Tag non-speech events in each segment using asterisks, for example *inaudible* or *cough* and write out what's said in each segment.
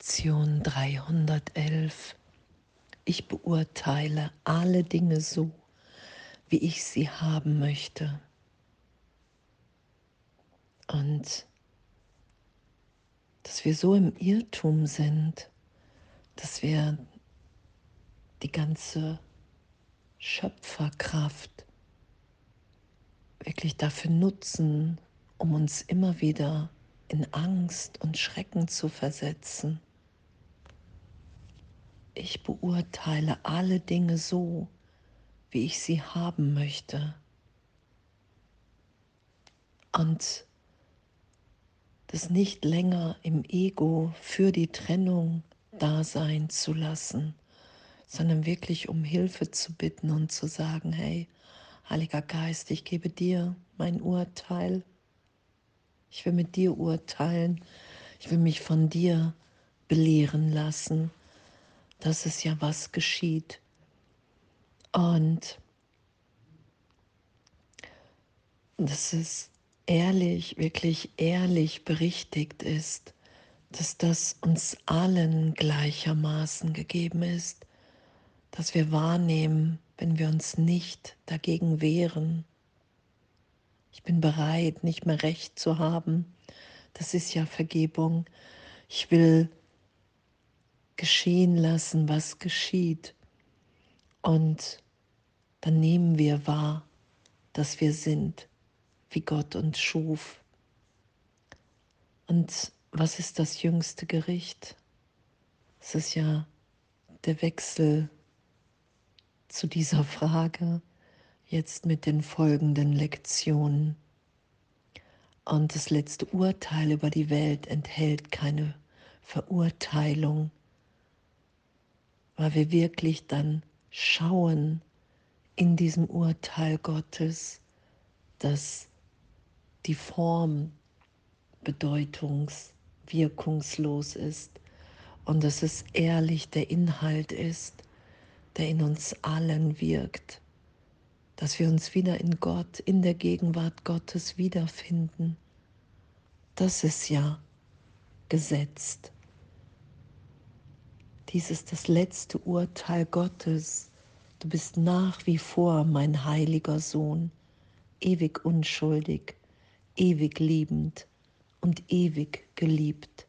Lektion 311. Ich beurteile alle Dinge so, wie ich sie haben möchte. Und dass wir so im Irrtum sind, dass wir die ganze Schöpferkraft wirklich dafür nutzen, um uns immer wieder in Angst und Schrecken zu versetzen. Ich beurteile alle Dinge so, wie ich sie haben möchte. Und das nicht länger im Ego für die Trennung da sein zu lassen, sondern wirklich um Hilfe zu bitten und zu sagen, hey, Heiliger Geist, ich gebe dir mein Urteil ich will mit dir urteilen. Ich will mich von dir belehren lassen, dass es ja was geschieht. Und dass es ehrlich, wirklich ehrlich berichtigt ist, dass das uns allen gleichermaßen gegeben ist, dass wir wahrnehmen, wenn wir uns nicht dagegen wehren, ich bin bereit, nicht mehr recht zu haben. Das ist ja Vergebung. Ich will geschehen lassen, was geschieht. Und dann nehmen wir wahr, dass wir sind, wie Gott uns schuf. Und was ist das jüngste Gericht? Es ist ja der Wechsel zu dieser Frage jetzt mit den folgenden Lektionen. Und das letzte Urteil über die Welt enthält keine Verurteilung, weil wir wirklich dann schauen in diesem Urteil Gottes, dass die Form bedeutungswirkungslos ist und dass es ehrlich der Inhalt ist, der in uns allen wirkt dass wir uns wieder in Gott, in der Gegenwart Gottes wiederfinden. Das ist ja gesetzt. Dies ist das letzte Urteil Gottes. Du bist nach wie vor mein heiliger Sohn, ewig unschuldig, ewig liebend und ewig geliebt,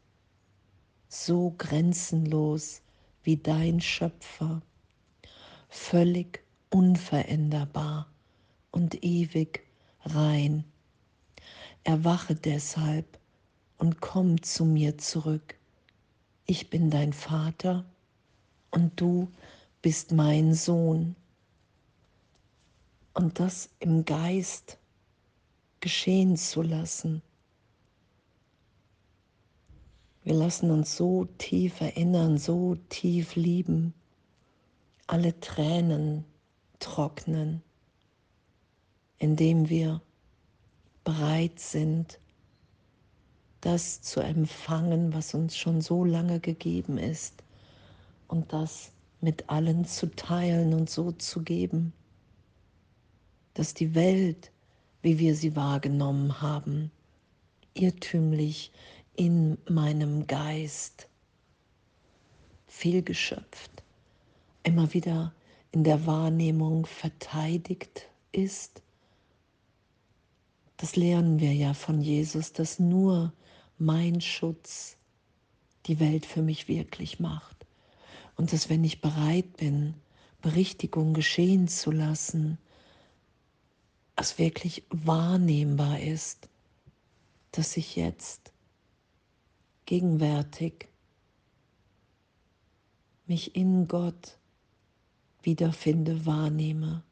so grenzenlos wie dein Schöpfer, völlig unveränderbar und ewig rein. Erwache deshalb und komm zu mir zurück. Ich bin dein Vater und du bist mein Sohn. Und das im Geist geschehen zu lassen. Wir lassen uns so tief erinnern, so tief lieben. Alle Tränen trocknen, indem wir bereit sind, das zu empfangen, was uns schon so lange gegeben ist und das mit allen zu teilen und so zu geben, dass die Welt, wie wir sie wahrgenommen haben, irrtümlich in meinem Geist fehlgeschöpft, immer wieder in der Wahrnehmung verteidigt ist. Das lernen wir ja von Jesus, dass nur mein Schutz die Welt für mich wirklich macht. Und dass wenn ich bereit bin, Berichtigung geschehen zu lassen, es wirklich wahrnehmbar ist, dass ich jetzt gegenwärtig mich in Gott wiederfinde, wahrnehme.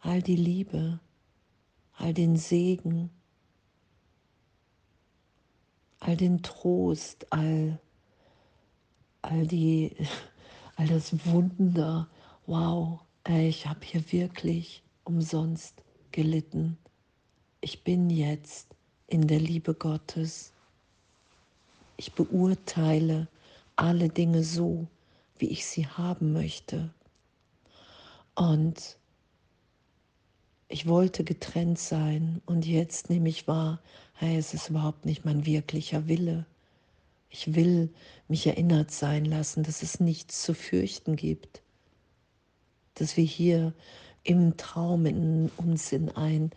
All die Liebe, all den Segen, all den Trost, all, all, die, *laughs* all das Wunder. Wow, ich habe hier wirklich umsonst gelitten. Ich bin jetzt in der Liebe Gottes. Ich beurteile alle Dinge so, wie ich sie haben möchte. Und ich wollte getrennt sein und jetzt nehme ich wahr, hey, es ist überhaupt nicht mein wirklicher Wille. Ich will mich erinnert sein lassen, dass es nichts zu fürchten gibt, dass wir hier im Traum in uns in ein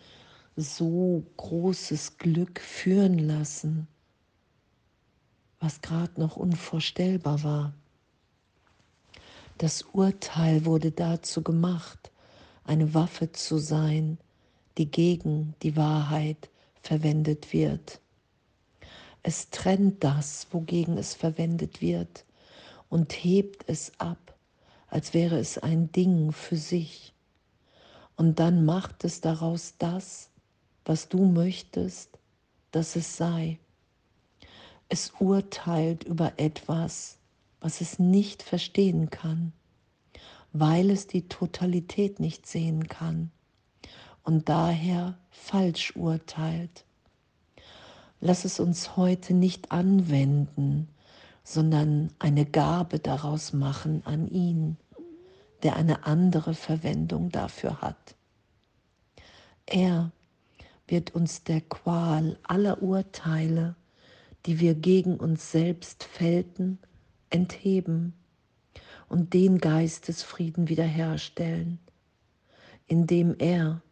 so großes Glück führen lassen, was gerade noch unvorstellbar war. Das Urteil wurde dazu gemacht, eine Waffe zu sein, die gegen die Wahrheit verwendet wird. Es trennt das, wogegen es verwendet wird, und hebt es ab, als wäre es ein Ding für sich. Und dann macht es daraus das, was du möchtest, dass es sei. Es urteilt über etwas, was es nicht verstehen kann, weil es die Totalität nicht sehen kann und daher falsch urteilt. Lass es uns heute nicht anwenden, sondern eine Gabe daraus machen an ihn, der eine andere Verwendung dafür hat. Er wird uns der Qual aller Urteile, die wir gegen uns selbst fällten, entheben und den Geistesfrieden wiederherstellen, indem er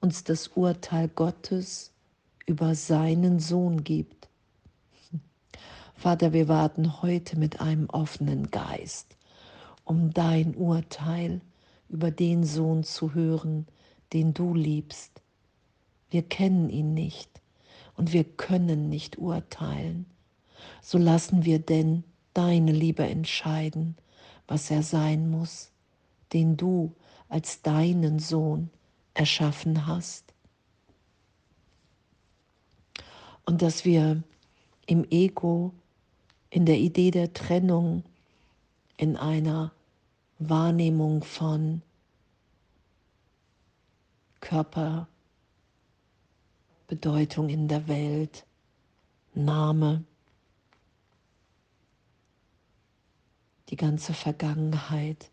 uns das Urteil Gottes über seinen Sohn gibt. Vater, wir warten heute mit einem offenen Geist, um dein Urteil über den Sohn zu hören, den du liebst. Wir kennen ihn nicht und wir können nicht urteilen. So lassen wir denn deine Liebe entscheiden, was er sein muss, den du als deinen Sohn erschaffen hast. Und dass wir im Ego, in der Idee der Trennung, in einer Wahrnehmung von Körperbedeutung in der Welt, Name, die ganze Vergangenheit,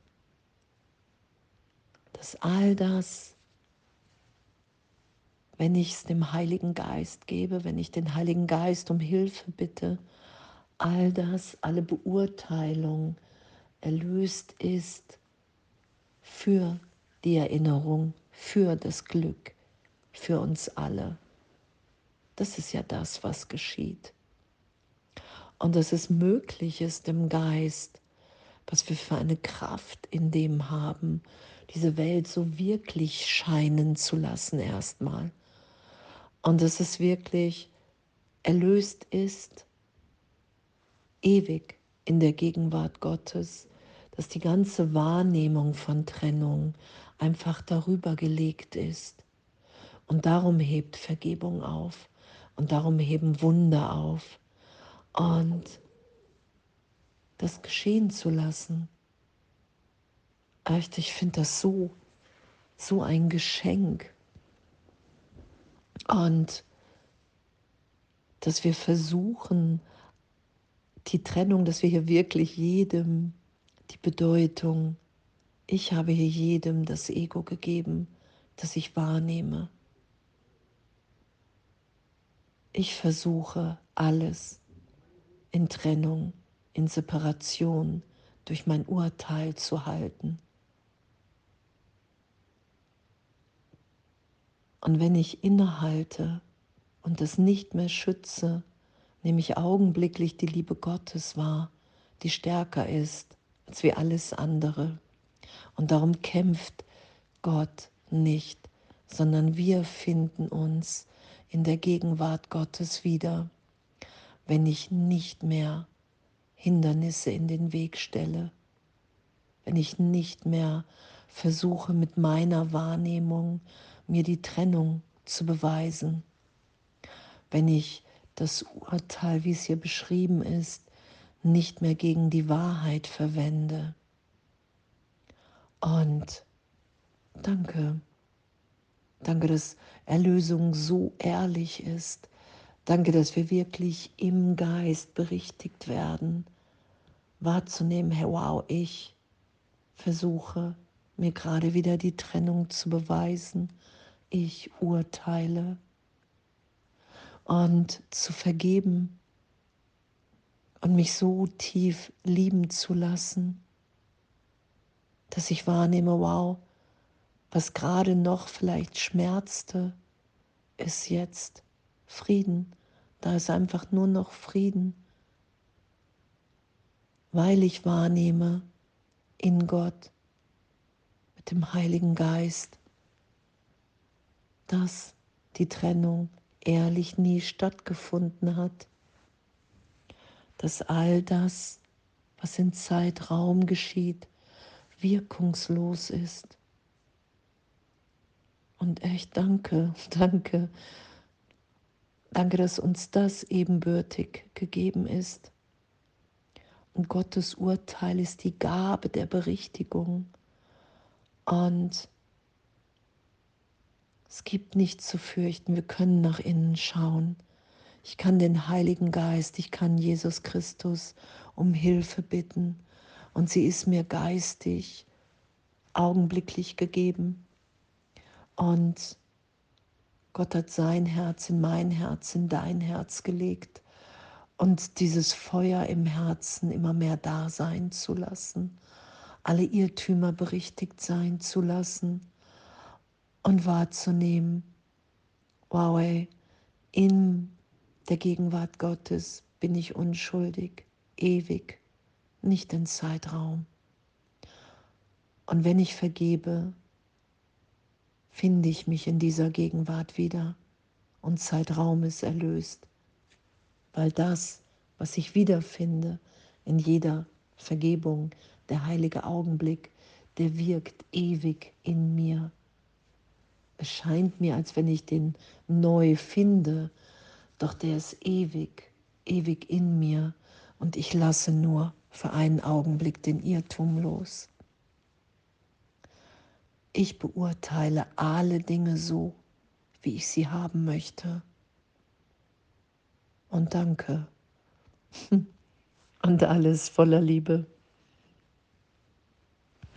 dass all das, wenn ich es dem Heiligen Geist gebe, wenn ich den Heiligen Geist um Hilfe bitte, all das, alle Beurteilung erlöst ist für die Erinnerung, für das Glück, für uns alle. Das ist ja das, was geschieht. Und dass es möglich ist im Geist, was wir für eine Kraft in dem haben, diese Welt so wirklich scheinen zu lassen erstmal. Und dass es wirklich erlöst ist, ewig in der Gegenwart Gottes, dass die ganze Wahrnehmung von Trennung einfach darüber gelegt ist. Und darum hebt Vergebung auf und darum heben Wunder auf. Und das geschehen zu lassen. Echt, ich finde das so, so ein Geschenk. Und dass wir versuchen, die Trennung, dass wir hier wirklich jedem die Bedeutung, ich habe hier jedem das Ego gegeben, das ich wahrnehme. Ich versuche alles in Trennung in Separation durch mein Urteil zu halten. Und wenn ich innehalte und das nicht mehr schütze, nehme ich augenblicklich die Liebe Gottes wahr, die stärker ist als wie alles andere. Und darum kämpft Gott nicht, sondern wir finden uns in der Gegenwart Gottes wieder, wenn ich nicht mehr Hindernisse in den Weg stelle, wenn ich nicht mehr versuche mit meiner Wahrnehmung mir die Trennung zu beweisen, wenn ich das Urteil, wie es hier beschrieben ist, nicht mehr gegen die Wahrheit verwende. Und danke, danke, dass Erlösung so ehrlich ist. Danke, dass wir wirklich im Geist berichtigt werden wahrzunehmen, hey wow, ich versuche mir gerade wieder die Trennung zu beweisen, ich urteile. Und zu vergeben, und mich so tief lieben zu lassen, dass ich wahrnehme, wow, was gerade noch vielleicht schmerzte, ist jetzt Frieden. Da ist einfach nur noch Frieden, weil ich wahrnehme in Gott dem Heiligen Geist, dass die Trennung ehrlich nie stattgefunden hat dass all das, was in Zeitraum geschieht, wirkungslos ist. Und echt danke, *laughs* danke, danke, dass uns das ebenbürtig gegeben ist. Und Gottes Urteil ist die Gabe der Berichtigung. Und es gibt nichts zu fürchten, wir können nach innen schauen. Ich kann den Heiligen Geist, ich kann Jesus Christus um Hilfe bitten und sie ist mir geistig augenblicklich gegeben. Und Gott hat sein Herz in mein Herz, in dein Herz gelegt und dieses Feuer im Herzen immer mehr da sein zu lassen, alle Irrtümer berichtigt sein zu lassen und wahrzunehmen, wow, ey, in der Gegenwart Gottes bin ich unschuldig, ewig, nicht in Zeitraum. Und wenn ich vergebe, finde ich mich in dieser Gegenwart wieder und Zeitraum ist erlöst, weil das, was ich wiederfinde in jeder Vergebung, der heilige Augenblick, der wirkt ewig in mir. Es scheint mir, als wenn ich den neu finde, doch der ist ewig, ewig in mir und ich lasse nur für einen Augenblick den Irrtum los. Ich beurteile alle Dinge so, wie ich sie haben möchte. Und danke. *laughs* Und alles voller Liebe.